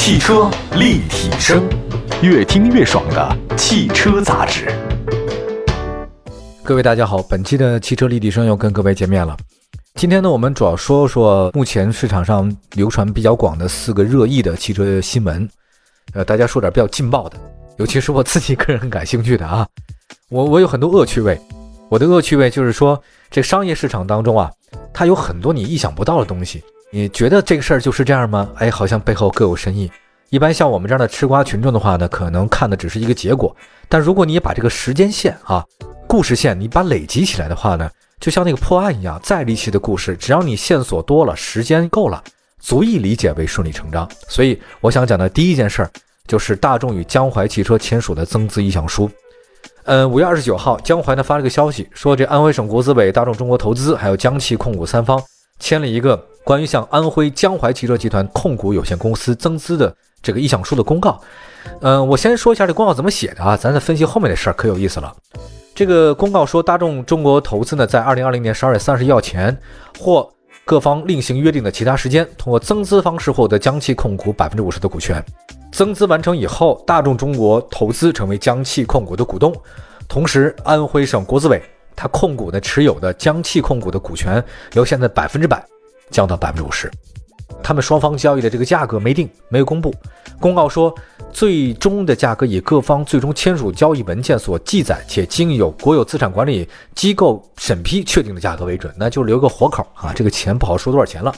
汽车立体声，越听越爽的汽车杂志。各位大家好，本期的汽车立体声又跟各位见面了。今天呢，我们主要说说目前市场上流传比较广的四个热议的汽车新闻。呃，大家说点比较劲爆的，尤其是我自己个人很感兴趣的啊。我我有很多恶趣味，我的恶趣味就是说，这商业市场当中啊，它有很多你意想不到的东西。你觉得这个事儿就是这样吗？哎，好像背后各有深意。一般像我们这样的吃瓜群众的话呢，可能看的只是一个结果。但如果你把这个时间线啊、故事线，你把累积起来的话呢，就像那个破案一样，再离奇的故事，只要你线索多了，时间够了，足以理解为顺理成章。所以我想讲的第一件事儿，就是大众与江淮汽车签署的增资意向书。嗯，五月二十九号，江淮呢发了个消息，说这安徽省国资委、大众中国投资还有江汽控股三方签了一个。关于向安徽江淮汽车集团控股有限公司增资的这个意向书的公告，嗯，我先说一下这公告怎么写的啊，咱再分析后面的事儿可有意思了。这个公告说，大众中国投资呢，在二零二零年十二月三十一号前或各方另行约定的其他时间，通过增资方式获得江汽控股百分之五十的股权。增资完成以后，大众中国投资成为江汽控股的股东，同时安徽省国资委它控股的持有的江汽控股的股权由现在百分之百。降到百分之五十，他们双方交易的这个价格没定，没有公布。公告说，最终的价格以各方最终签署交易文件所记载且经有国有资产管理机构审批确定的价格为准，那就留个活口啊。这个钱不好说多少钱了，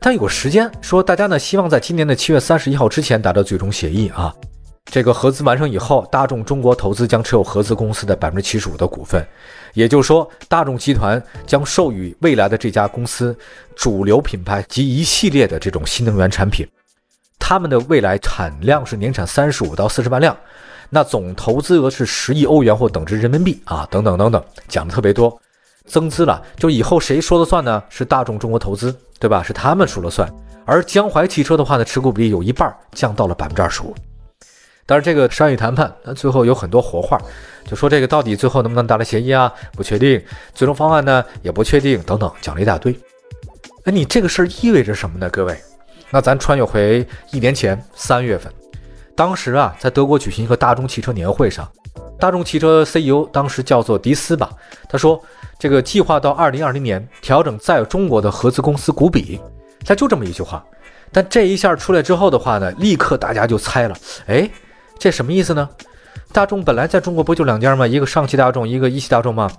但有个时间说，大家呢希望在今年的七月三十一号之前达到最终协议啊。这个合资完成以后，大众中国投资将持有合资公司的百分之七十五的股份，也就是说，大众集团将授予未来的这家公司主流品牌及一系列的这种新能源产品。他们的未来产量是年产三十五到四十万辆，那总投资额是十亿欧元或等值人民币啊，等等等等，讲的特别多。增资了，就以后谁说了算呢？是大众中国投资，对吧？是他们说了算。而江淮汽车的话呢，持股比例有一半降到了百分之二十五。但是这个商业谈判，那最后有很多活话，就说这个到底最后能不能达成协议啊？不确定，最终方案呢也不确定，等等，讲了一大堆。那你这个事儿意味着什么呢？各位，那咱穿越回一年前三月份，当时啊，在德国举行一个大众汽车年会上，大众汽车 CEO 当时叫做迪斯吧，他说这个计划到二零二零年调整在中国的合资公司股比，他就这么一句话。但这一下出来之后的话呢，立刻大家就猜了，哎。这什么意思呢？大众本来在中国不就两家吗？一个上汽大众，一个一汽大众吗？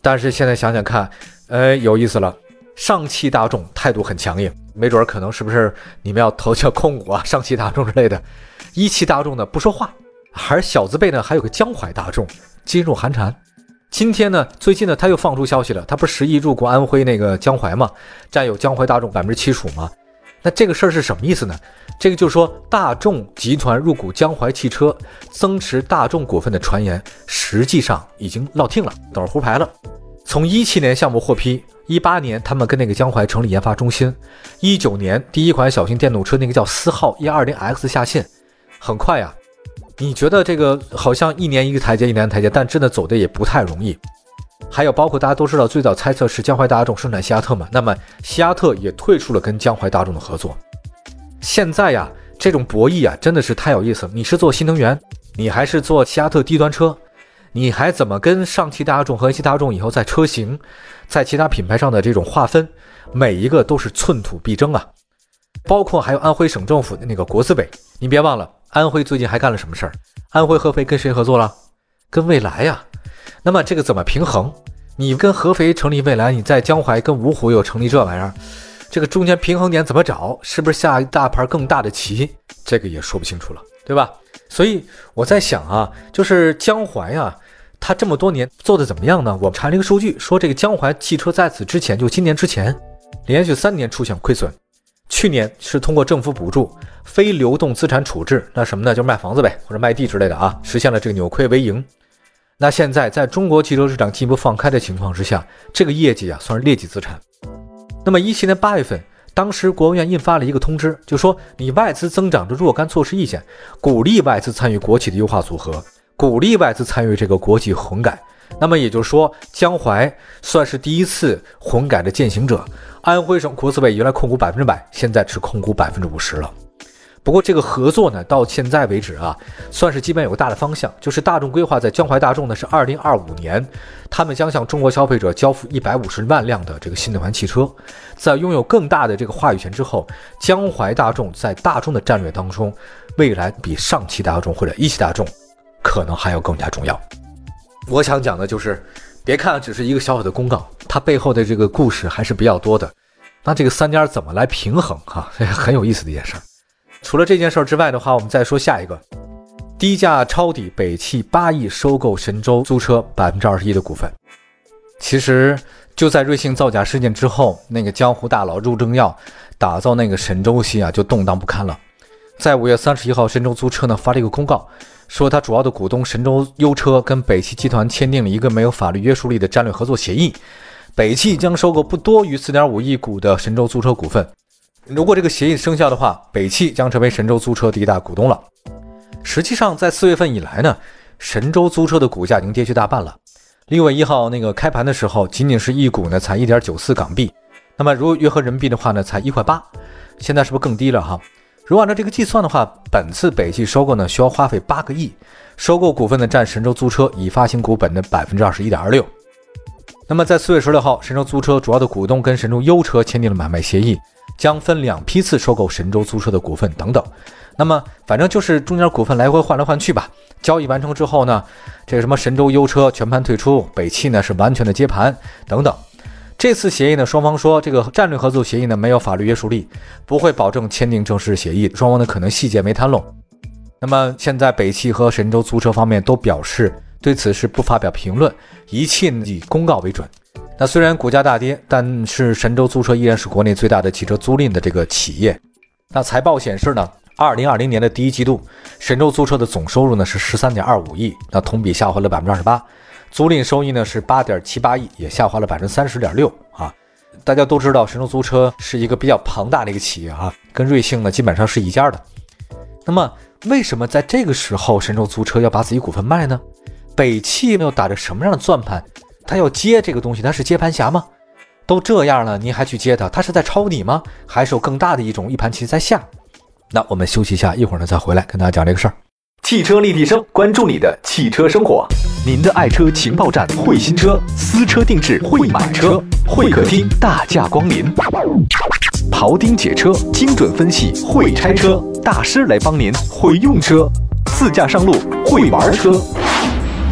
但是现在想想看，呃，有意思了。上汽大众态度很强硬，没准儿可能是不是你们要投叫控股啊？上汽大众之类的。一汽大众呢不说话，而小字辈呢还有个江淮大众噤若寒蝉。今天呢，最近呢他又放出消息了，他不是十亿入股安徽那个江淮吗？占有江淮大众百分之七十五吗？那这个事儿是什么意思呢？这个就是说，大众集团入股江淮汽车，增持大众股份的传言，实际上已经落听了，都是胡牌了。从一七年项目获批，一八年他们跟那个江淮成立研发中心，一九年第一款小型电动车那个叫思皓一二零 X 下线，很快呀。你觉得这个好像一年一个台阶，一年台阶，但真的走的也不太容易。还有包括大家都知道，最早猜测是江淮大众生产西亚特嘛，那么西亚特也退出了跟江淮大众的合作。现在呀，这种博弈啊，真的是太有意思了。你是做新能源，你还是做西亚特低端车，你还怎么跟上汽大众和一汽大众以后在车型、在其他品牌上的这种划分，每一个都是寸土必争啊。包括还有安徽省政府的那个国资委，你别忘了，安徽最近还干了什么事儿？安徽合肥跟谁合作了？跟未来呀。那么这个怎么平衡？你跟合肥成立蔚来，你在江淮跟芜湖又成立这玩意儿，这个中间平衡点怎么找？是不是下一大盘更大的棋？这个也说不清楚了，对吧？所以我在想啊，就是江淮啊，它这么多年做的怎么样呢？我们查了一个数据，说这个江淮汽车在此之前，就今年之前，连续三年出现亏损。去年是通过政府补助、非流动资产处置，那什么呢？就是卖房子呗，或者卖地之类的啊，实现了这个扭亏为盈。那现在在中国汽车市场进一步放开的情况之下，这个业绩啊算是劣迹资产。那么一七年八月份，当时国务院印发了一个通知，就说你外资增长的若干措施意见，鼓励外资参与国企的优化组合，鼓励外资参与这个国企混改。那么也就是说，江淮算是第一次混改的践行者。安徽省国资委原来控股百分之百，现在只控股百分之五十了。不过这个合作呢，到现在为止啊，算是基本有个大的方向，就是大众规划在江淮大众呢是二零二五年，他们将向中国消费者交付一百五十万辆的这个新能源汽车，在拥有更大的这个话语权之后，江淮大众在大众的战略当中，未来比上汽大众或者一汽大众可能还要更加重要。我想讲的就是，别看只是一个小小的公告，它背后的这个故事还是比较多的。那这个三家怎么来平衡哈？很有意思的一件事儿。除了这件事儿之外的话，我们再说下一个，低价抄底北汽八亿收购神州租车百分之二十一的股份。其实就在瑞幸造假事件之后，那个江湖大佬陆正耀打造那个神州系啊，就动荡不堪了。在五月三十一号，神州租车呢发了一个公告，说他主要的股东神州优车跟北汽集团签订了一个没有法律约束力的战略合作协议，北汽将收购不多于四点五亿股的神州租车股份。如果这个协议生效的话，北汽将成为神州租车第一大股东了。实际上，在四月份以来呢，神州租车的股价已经跌去大半了。六月一号那个开盘的时候，仅仅是一股呢才一点九四港币，那么如果约合人民币的话呢，才一块八。现在是不是更低了哈？如果按照这个计算的话，本次北汽收购呢需要花费八个亿，收购股份呢占神州租车已发行股本的百分之二十一点二六。那么在四月十六号，神州租车主要的股东跟神州优车签订了买卖协议。将分两批次收购神州租车的股份等等，那么反正就是中间股份来回换来换去吧。交易完成之后呢，这个什么神州优车全盘退出，北汽呢是完全的接盘等等。这次协议呢，双方说这个战略合作协议呢没有法律约束力，不会保证签订正式协议。双方呢可能细节没谈拢。那么现在北汽和神州租车方面都表示对此事不发表评论，一切以公告为准。那虽然股价大跌，但是神州租车依然是国内最大的汽车租赁的这个企业。那财报显示呢，二零二零年的第一季度，神州租车的总收入呢是十三点二五亿，那同比下滑了百分之二十八。租赁收益呢是八点七八亿，也下滑了百分之三十点六啊。大家都知道，神州租车是一个比较庞大的一个企业啊，跟瑞幸呢基本上是一家的。那么为什么在这个时候神州租车要把自己股份卖呢？北汽又打着什么样的算盘？他要接这个东西，他是接盘侠吗？都这样了，您还去接他？他是在抄你吗？还是有更大的一种一盘棋在下？那我们休息一下，一会儿呢再回来跟大家讲这个事儿。汽车立体声，关注你的汽车生活，您的爱车情报站，会新车，私车定制，会买车，会客厅大驾光临，庖丁解车，精准分析，会拆车大师来帮您，会用车，自驾上路，会玩车。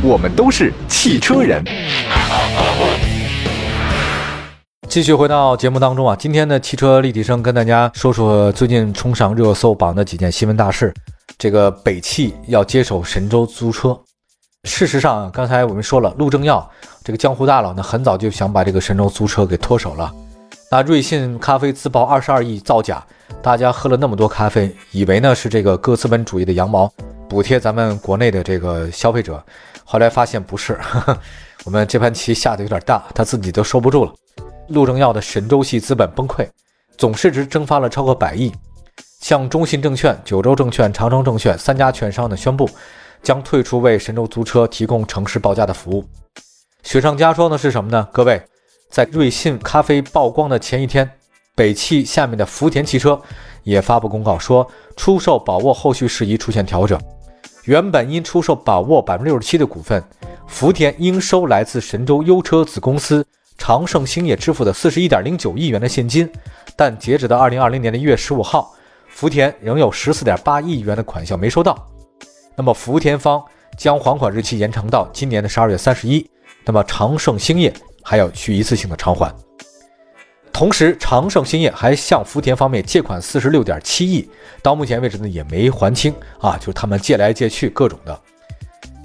我们都是汽车人。继续回到节目当中啊，今天的汽车立体声跟大家说说最近冲上热搜榜的几件新闻大事。这个北汽要接手神州租车。事实上，刚才我们说了，陆正耀这个江湖大佬呢，很早就想把这个神州租车给脱手了。那瑞幸咖啡自曝二十二亿造假，大家喝了那么多咖啡，以为呢是这个哥资本主义的羊毛补贴咱们国内的这个消费者。后来发现不是，我们这盘棋下的有点大，他自己都收不住了。陆正耀的神州系资本崩溃，总市值蒸发了超过百亿，向中信证券、九州证券、长城证券三家券商呢宣布，将退出为神州租车提供城市报价的服务。雪上加霜的是什么呢？各位，在瑞信咖啡曝光的前一天，北汽下面的福田汽车也发布公告说，出售宝沃后续事宜出现调整。原本因出售宝沃百分之六十七的股份，福田应收来自神州优车子公司长盛兴业支付的四十一点零九亿元的现金，但截止到二零二零年的一月十五号，福田仍有十四点八亿元的款项没收到。那么福田方将还款日期延长到今年的十二月三十一，那么长盛兴业还要去一次性的偿还。同时，长盛兴业还向福田方面借款四十六点七亿，到目前为止呢也没还清啊，就是他们借来借去各种的。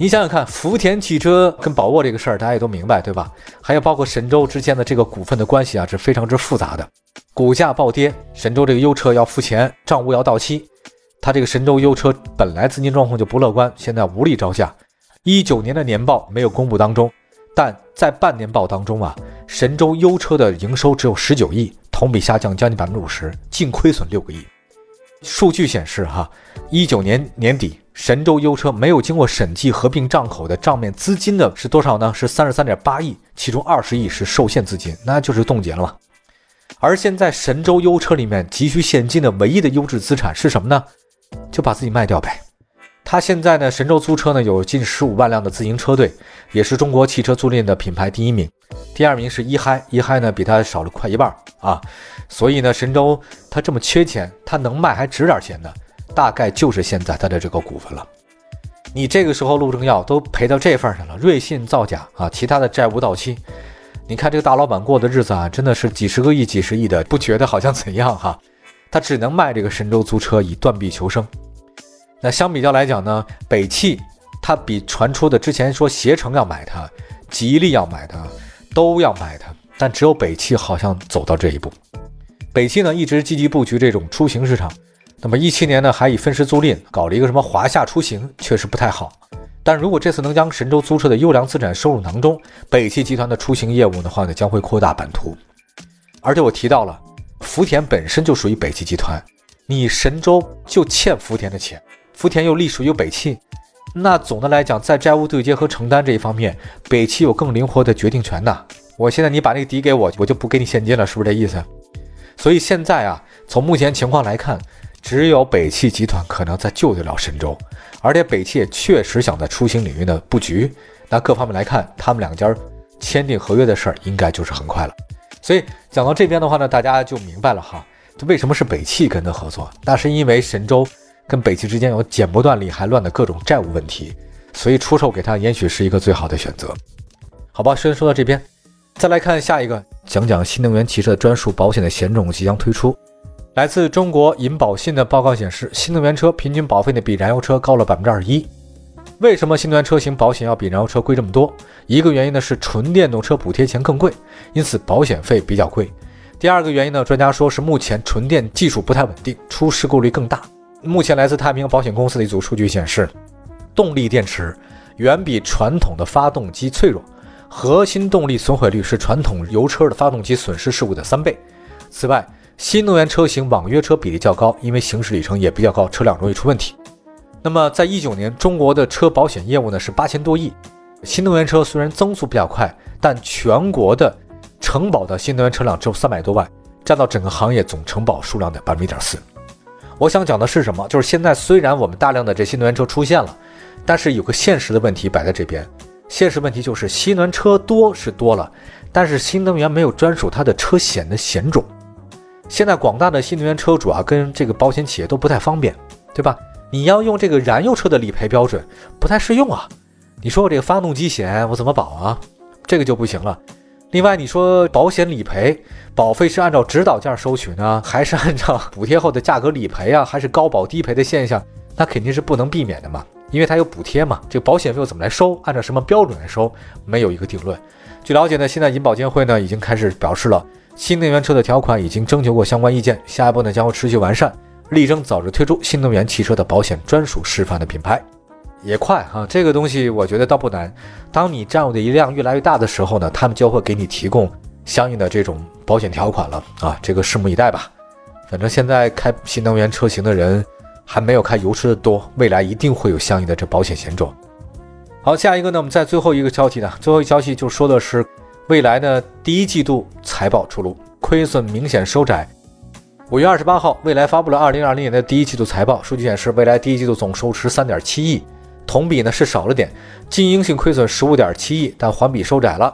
你想想看，福田汽车跟宝沃这个事儿，大家也都明白对吧？还有包括神州之间的这个股份的关系啊，是非常之复杂的。股价暴跌，神州这个优车要付钱，账务要到期，他这个神州优车本来资金状况就不乐观，现在无力招架。一九年的年报没有公布当中。但在半年报当中啊，神州优车的营收只有十九亿，同比下降将近百分之五十，净亏损六个亿。数据显示，哈，一九年年底，神州优车没有经过审计合并账口的账面资金的是多少呢？是三十三点八亿，其中二十亿是受限资金，那就是冻结了。而现在神州优车里面急需现金的唯一的优质资产是什么呢？就把自己卖掉呗。他现在呢，神州租车呢有近十五万辆的自营车队，也是中国汽车租赁的品牌第一名。第二名是一嗨，一嗨呢比他少了快一半啊。所以呢，神州他这么缺钱，他能卖还值点钱呢，大概就是现在他的这个股份了。你这个时候陆正耀都赔到这份上了，瑞信造假啊，其他的债务到期，你看这个大老板过的日子啊，真的是几十个亿、几十亿的，不觉得好像怎样哈？他只能卖这个神州租车以断臂求生。那相比较来讲呢，北汽它比传出的之前说携程要买它，吉利要买它，都要买它，但只有北汽好像走到这一步。北汽呢一直积极布局这种出行市场，那么一七年呢还以分时租赁搞了一个什么华夏出行，确实不太好。但如果这次能将神州租车的优良资产收入囊中，北汽集团的出行业务的话呢将会扩大版图。而且我提到了福田本身就属于北汽集团，你神州就欠福田的钱。福田又隶属于北汽，那总的来讲，在债务对接和承担这一方面，北汽有更灵活的决定权呐。我现在你把那个抵给我，我就不给你现金了，是不是这意思？所以现在啊，从目前情况来看，只有北汽集团可能在救得了神州，而且北汽也确实想在出行领域的布局。那各方面来看，他们两家签订合约的事儿应该就是很快了。所以讲到这边的话呢，大家就明白了哈，这为什么是北汽跟他合作？那是因为神州。跟北汽之间有剪不断理还乱的各种债务问题，所以出售给他也许是一个最好的选择。好吧，先说到这边，再来看下一个，讲讲新能源汽车专属保险的险种即将推出。来自中国银保信的报告显示，新能源车平均保费呢比燃油车高了百分之二十一。为什么新能源车型保险要比燃油车贵这么多？一个原因呢是纯电动车补贴钱更贵，因此保险费比较贵。第二个原因呢，专家说是目前纯电技术不太稳定，出事故率更大。目前来自太平洋保险公司的一组数据显示，动力电池远比传统的发动机脆弱，核心动力损毁率是传统油车的发动机损失事故的三倍。此外，新能源车型网约车比例较高，因为行驶里程也比较高，车辆容易出问题。那么，在一九年，中国的车保险业务呢是八千多亿。新能源车虽然增速比较快，但全国的承保的新能源车辆只有三百多万，占到整个行业总承保数量的百分之一点四。我想讲的是什么？就是现在虽然我们大量的这新能源车出现了，但是有个现实的问题摆在这边。现实问题就是新能源车多是多了，但是新能源没有专属它的车险的险种。现在广大的新能源车主啊，跟这个保险企业都不太方便，对吧？你要用这个燃油车的理赔标准，不太适用啊。你说我这个发动机险我怎么保啊？这个就不行了。另外，你说保险理赔保费是按照指导价收取呢，还是按照补贴后的价格理赔啊？还是高保低赔的现象？那肯定是不能避免的嘛，因为它有补贴嘛。这个保险费用怎么来收？按照什么标准来收？没有一个定论。据了解呢，现在银保监会呢已经开始表示了，新能源车的条款已经征求过相关意见，下一步呢将会持续完善，力争早日推出新能源汽车的保险专属示范的品牌。也快哈，这个东西我觉得倒不难。当你占有的一辆越来越大的时候呢，他们就会给你提供相应的这种保险条款了啊。这个拭目以待吧。反正现在开新能源车型的人还没有开油车的多，未来一定会有相应的这保险险种。好，下一个呢，我们在最后一个消息呢，最后一个消息就说的是未来呢第一季度财报出炉，亏损明显收窄。五月二十八号，未来发布了二零二零年的第一季度财报，数据显示，未来第一季度总收十三点七亿。同比呢是少了点，经营性亏损十五点七亿，但环比收窄了。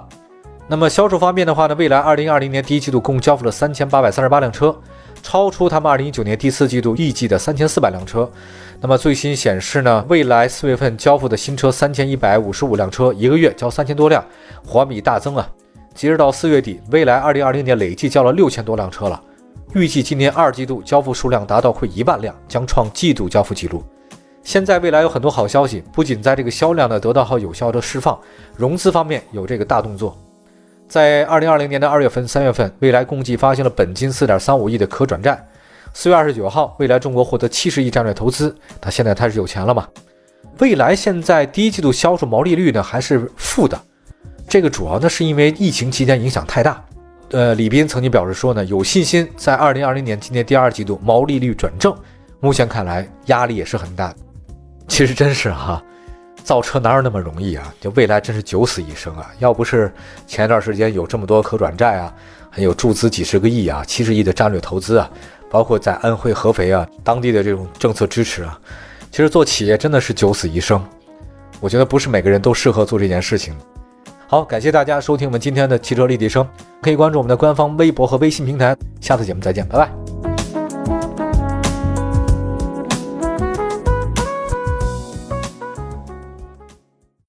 那么销售方面的话呢，未来二零二零年第一季度共交付了三千八百三十八辆车，超出他们二零一九年第四季度预计的三千四百辆车。那么最新显示呢，未来四月份交付的新车三千一百五十五辆车，一个月交三千多辆，环比大增啊。截止到四月底，蔚来二零二零年累计交了六千多辆车了，预计今年二季度交付数量达到快一万辆，将创季度交付记录。现在未来有很多好消息，不仅在这个销量呢得到好有效的释放，融资方面有这个大动作。在二零二零年的二月份、三月份，未来共计发行了本金四点三五亿的可转债。四月二十九号，未来中国获得七十亿战略投资，那现在开始有钱了嘛？未来现在第一季度销售毛利率呢还是负的，这个主要呢是因为疫情期间影响太大。呃，李斌曾经表示说呢，有信心在二零二零年今年第二季度毛利率转正。目前看来压力也是很大。其实真是哈，造车哪有那么容易啊？就未来真是九死一生啊！要不是前一段时间有这么多可转债啊，还有注资几十个亿啊、七十亿的战略投资啊，包括在安徽合肥啊当地的这种政策支持啊，其实做企业真的是九死一生。我觉得不是每个人都适合做这件事情。好，感谢大家收听我们今天的汽车立体声，可以关注我们的官方微博和微信平台。下次节目再见，拜拜。